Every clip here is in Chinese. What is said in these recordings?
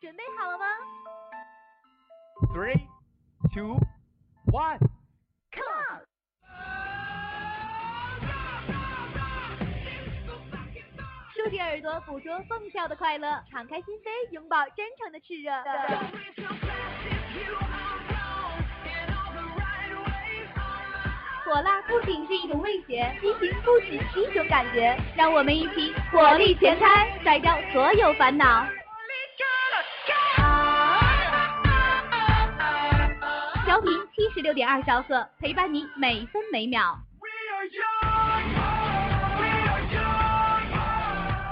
准备好了吗？three two one come on！竖起耳朵，捕捉蹦跳的快乐，敞开心扉，拥抱真诚的炽热。火辣不仅是一种味觉，激情不止是一种感觉，让我们一起火力全开，甩掉所有烦恼。调频七十六点二兆赫，陪伴你每分每秒。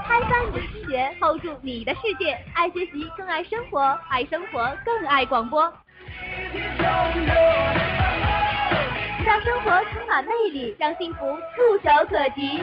开翻你的听觉，hold 住你的世界。爱学习，更爱生活；爱生活，更爱广播。让生活充满魅力，让幸福触手可及。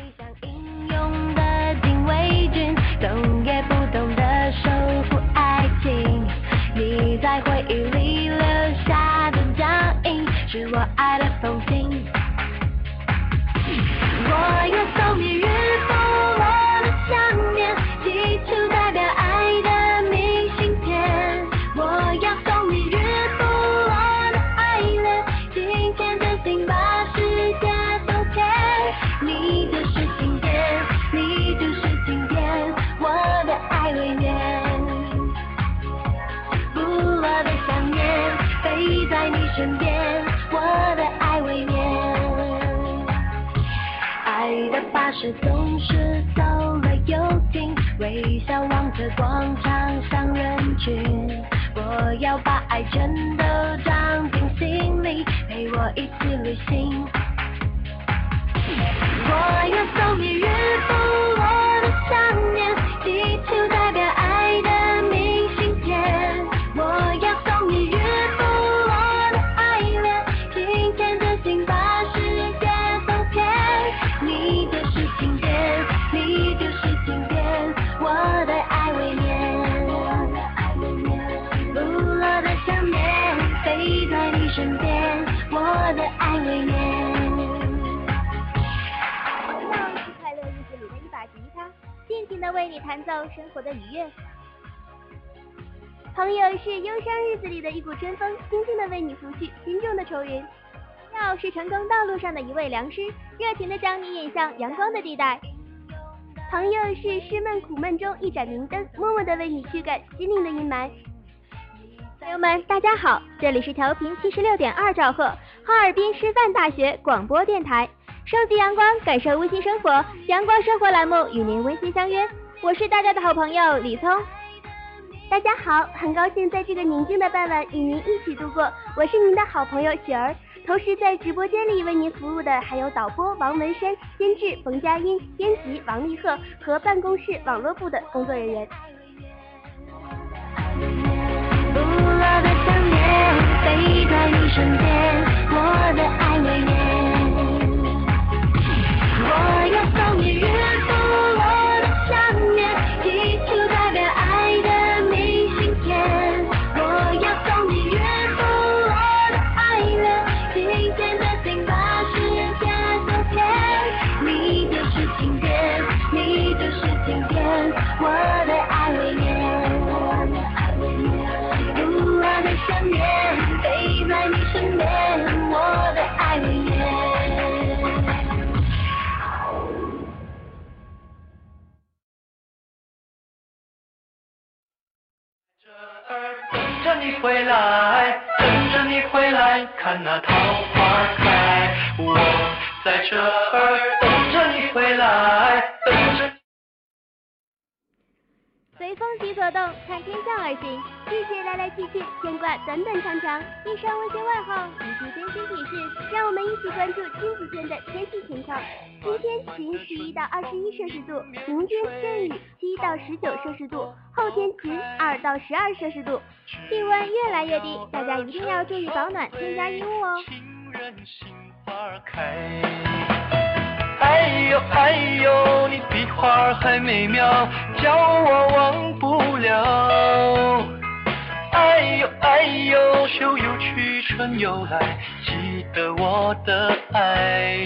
动也不动的守护爱情，你在回忆里留下的脚印，是我爱的风景。我要送你日的巴士总是走了又停，微笑望着广场上人群。我要把爱全都装进心里，陪我一起旅行。的为你弹奏生活的愉悦。朋友是忧伤日子里的一股春风，轻轻的为你拂去心中的愁云。要是成功道路上的一位良师，热情的将你引向阳光的地带。朋友是失闷苦闷中一盏明灯，默默的为你驱赶心灵的阴霾。朋友们，大家好，这里是调频七十六点二兆赫，哈尔滨师范大学广播电台。收集阳光，感受温馨生活，阳光生活栏目与您温馨相约。我是大家的好朋友李聪。大家好，很高兴在这个宁静的傍晚与您一起度过。我是您的好朋友雪儿。同时在直播间里为您服务的还有导播王文山、监制冯佳音、编辑王立鹤和办公室网络部的工作人员。不落的想念，飞在你身边，我的爱未眠。我要送你日你回来，等着你回来，看那桃花开。我在这儿等着你回来，等着。随风起所动，看天象而行，季节来来去去，牵挂短短长长。以上温馨问候以及更新提示，让我们一起关注近几天的天气情况。今天晴十一到二十一摄氏度，明天阵雨七到十九摄氏度，后天晴二到十二摄氏度，气温越来越低，大家一定要注意保暖，添加衣物哦。情人心花开。哎呦哎呦，你比花还美妙，叫我忘不了。哎呦哎呦，秋又去，春又来，记得我的爱。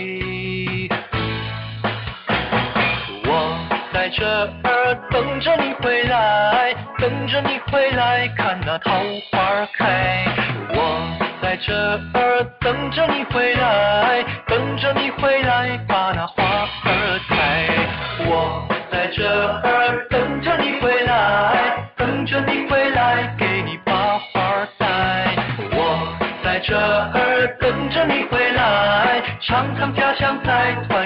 我在这儿等着你回来，等着你回来，看那桃花开。我在这儿等着你回来，等着你回来，把那花儿开。我在这儿等着你回来，等着你回来，给你把花儿戴。我在这儿等着你回来，尝尝家乡菜，团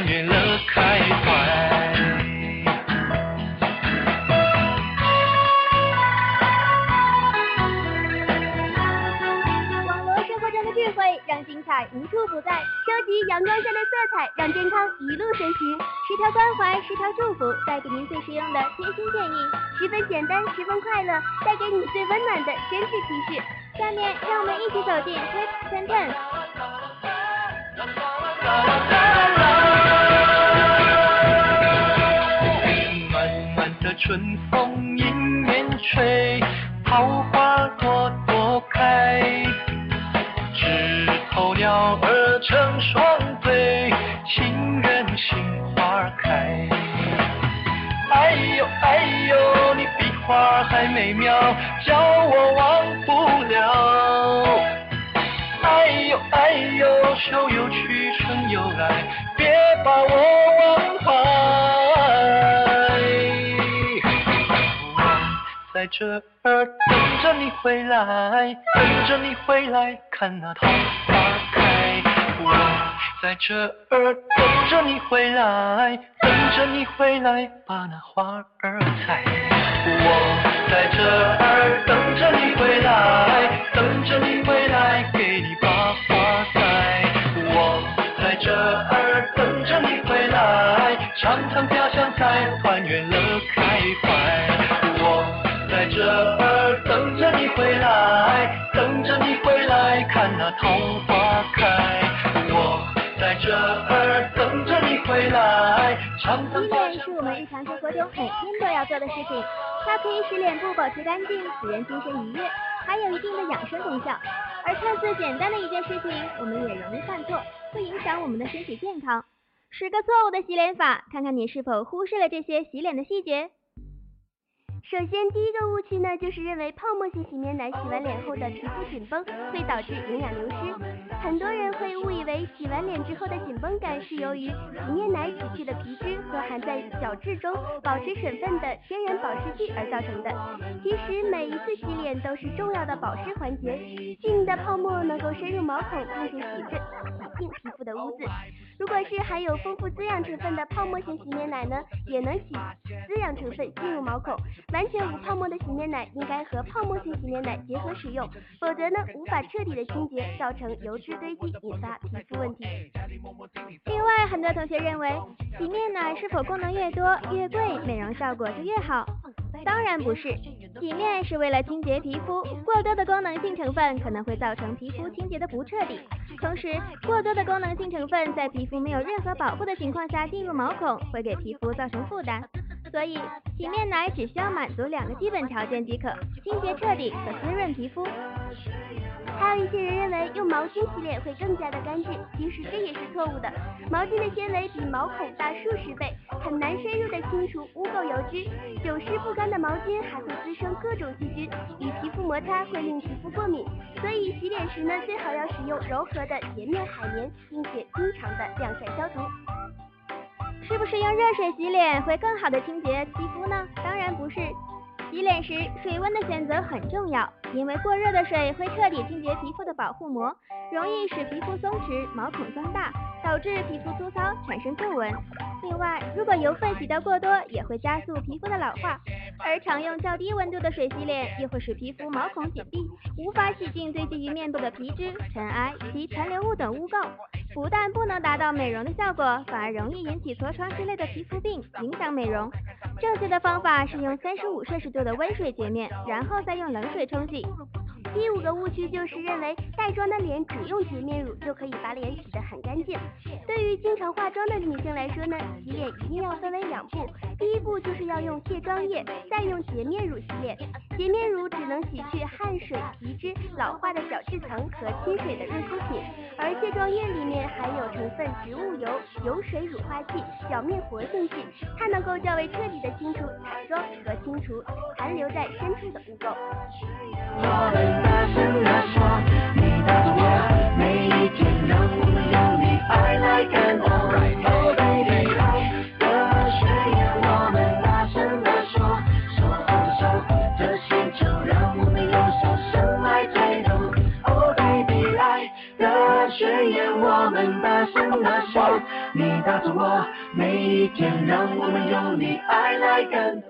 不在；收集阳光下的色彩，让健康一路前行。十条关怀，十条祝福，带给您最实用的贴心建议，十分简单，十分快乐，带给你最温暖的真挚提示。下面让我们一起走进 Tips Ten Ten。漫漫的春风迎面吹，桃花朵朵开。哎呦，你比花还美妙，叫我忘不了。哎呦哎呦，秋又去，春又来，别把我忘怀。我在这儿等着你回来，等着你回来，看那桃花开。我在这儿等着你回来，等着你回来，把那花儿采。我在这儿等着你回来，等着你回每天都要做的事情，它可以使脸部保持干净，使人精神愉悦，还有一定的养生功效。而看似简单的一件事情，我们也容易犯错，会影响我们的身体健康。十个错误的洗脸法，看看你是否忽视了这些洗脸的细节。首先，第一个误区呢，就是认为泡沫型洗面奶洗完脸后的皮肤紧绷会导致营养流失。很多人会误以为洗完脸之后的紧绷感是由于洗面奶洗去的皮脂和含在角质中保持水分的天然保湿剂而造成的。其实每一次洗脸都是重要的保湿环节，细腻的泡沫能够深入毛孔并且洗至净皮肤的污渍。如果是含有丰富滋养成分的泡沫型洗面奶呢，也能洗滋养成分进入毛孔。完全无泡沫的洗面奶应该和泡沫型洗面奶结合使用，否则呢无法彻底的清洁，造成油脂堆积，引发皮肤问题。另外，很多同学认为洗面奶是否功能越多越贵，美容效果就越好？当然不是，洗面是为了清洁皮肤，过多的功能性成分可能会造成皮肤清洁的不彻底。同时，过多的功能性成分在皮肤没有任何保护的情况下进入毛孔，会给皮肤造成负担。所以，洗面奶只需要满足两个基本条件即可：清洁彻底和滋润皮肤。还有一些人认为用毛巾洗脸会更加的干净，其实这也是错误的。毛巾的纤维比毛孔大数十倍，很难深入的清除污垢油脂。久湿不干的毛巾还会滋生各种细菌，与皮肤摩擦会令皮肤过敏。所以洗脸时呢，最好要使用柔和的洁面海绵，并且经常的晾晒消毒。是不是用热水洗脸会更好的清洁皮肤呢？当然不是。洗脸时水温的选择很重要，因为过热的水会彻底清洁皮肤的保护膜，容易使皮肤松弛、毛孔增大，导致皮肤粗糙、产生皱纹。另外，如果油分洗得过多，也会加速皮肤的老化。而常用较低温度的水洗脸，又会使皮肤毛孔紧闭，无法洗净堆积于面部的皮脂、尘埃及残留物等污垢。不但不能达到美容的效果，反而容易引起痤疮之类的皮肤病，影响美容。正确的方法是用三十五摄氏度的温水洁面，然后再用冷水冲洗。第五个误区就是认为带妆的脸只用洁面乳就可以把脸洗得很干净。对于经常化妆的女性来说呢，洗脸一定要分为两步，第一步就是要用卸妆液，再用洁面乳洗脸。洁面乳只能洗去汗水、皮脂、老化的角质层和亲水的润肤品，而卸妆液里面含有成分植物油、油水乳化剂、表面活性剂，它能够较为彻底的清除彩妆和清除残留在深处的污垢。大声的说，你带着我，每一天让我们用你爱来感动。Oh baby，爱的宣言我们大声的说，说放手的星球让我们用笑声来推动。Oh baby，爱的宣言我们大声的说，你带着我，每一天让我们用你爱来感。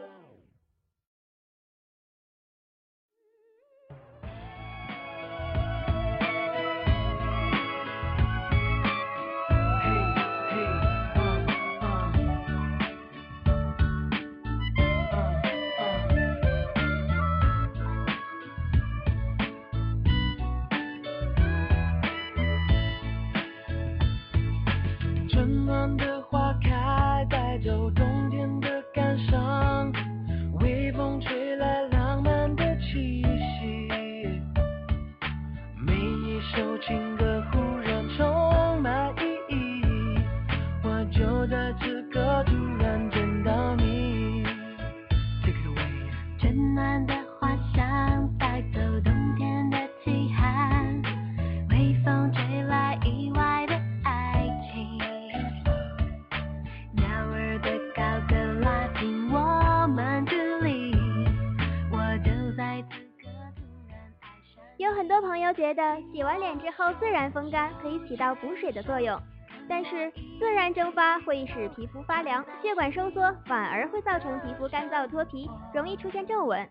有很多朋友觉得洗完脸之后自然风干可以起到补水的作用，但是自然蒸发会使皮肤发凉、血管收缩，反而会造成皮肤干燥脱皮，容易出现皱纹。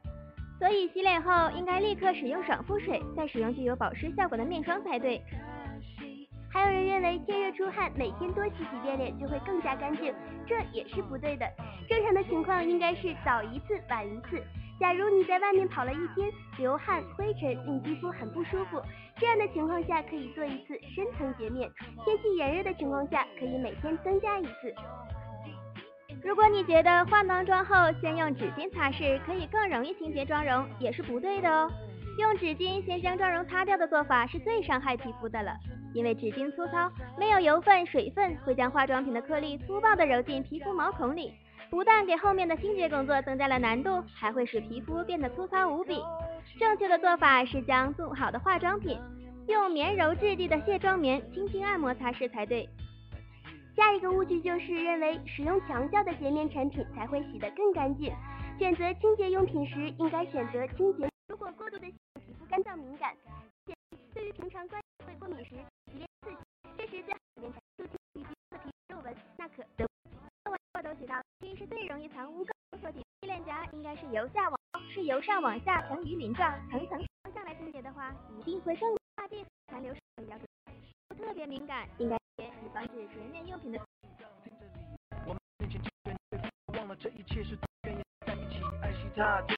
所以洗脸后应该立刻使用爽肤水，再使用具有保湿效果的面霜才对。还有人认为天热出汗，每天多洗几遍脸就会更加干净，这也是不对的。正常的情况应该是早一次晚一次。假如你在外面跑了一天，流汗、灰尘令肌肤很不舒服，这样的情况下可以做一次深层洁面。天气炎热的情况下，可以每天增加一次。如果你觉得化完妆后先用纸巾擦拭可以更容易清洁妆容，也是不对的哦。用纸巾先将妆容擦掉的做法是最伤害皮肤的了，因为纸巾粗糙，没有油分、水分会将化妆品的颗粒粗暴地揉进皮肤毛孔里，不但给后面的清洁工作增加了难度，还会使皮肤变得粗糙无比。正确的做法是将做好的化妆品用绵柔质地的卸妆棉轻轻按摩擦拭才对。下一个误区就是认为使用强效的洁面产品才会洗得更干净。选择清洁用品时，应该选择清洁。如果过度的洗皮肤干燥敏感，对于平常关会过敏时，均是最容易藏污垢。错题，链夹应该是由下往是由上往下呈鱼鳞状，层层方向来清洁的话，一定会更大地残留比较多。特别敏感，应该以防止洁面用品的。我们面前忘了这一切是愿意在一起爱惜它。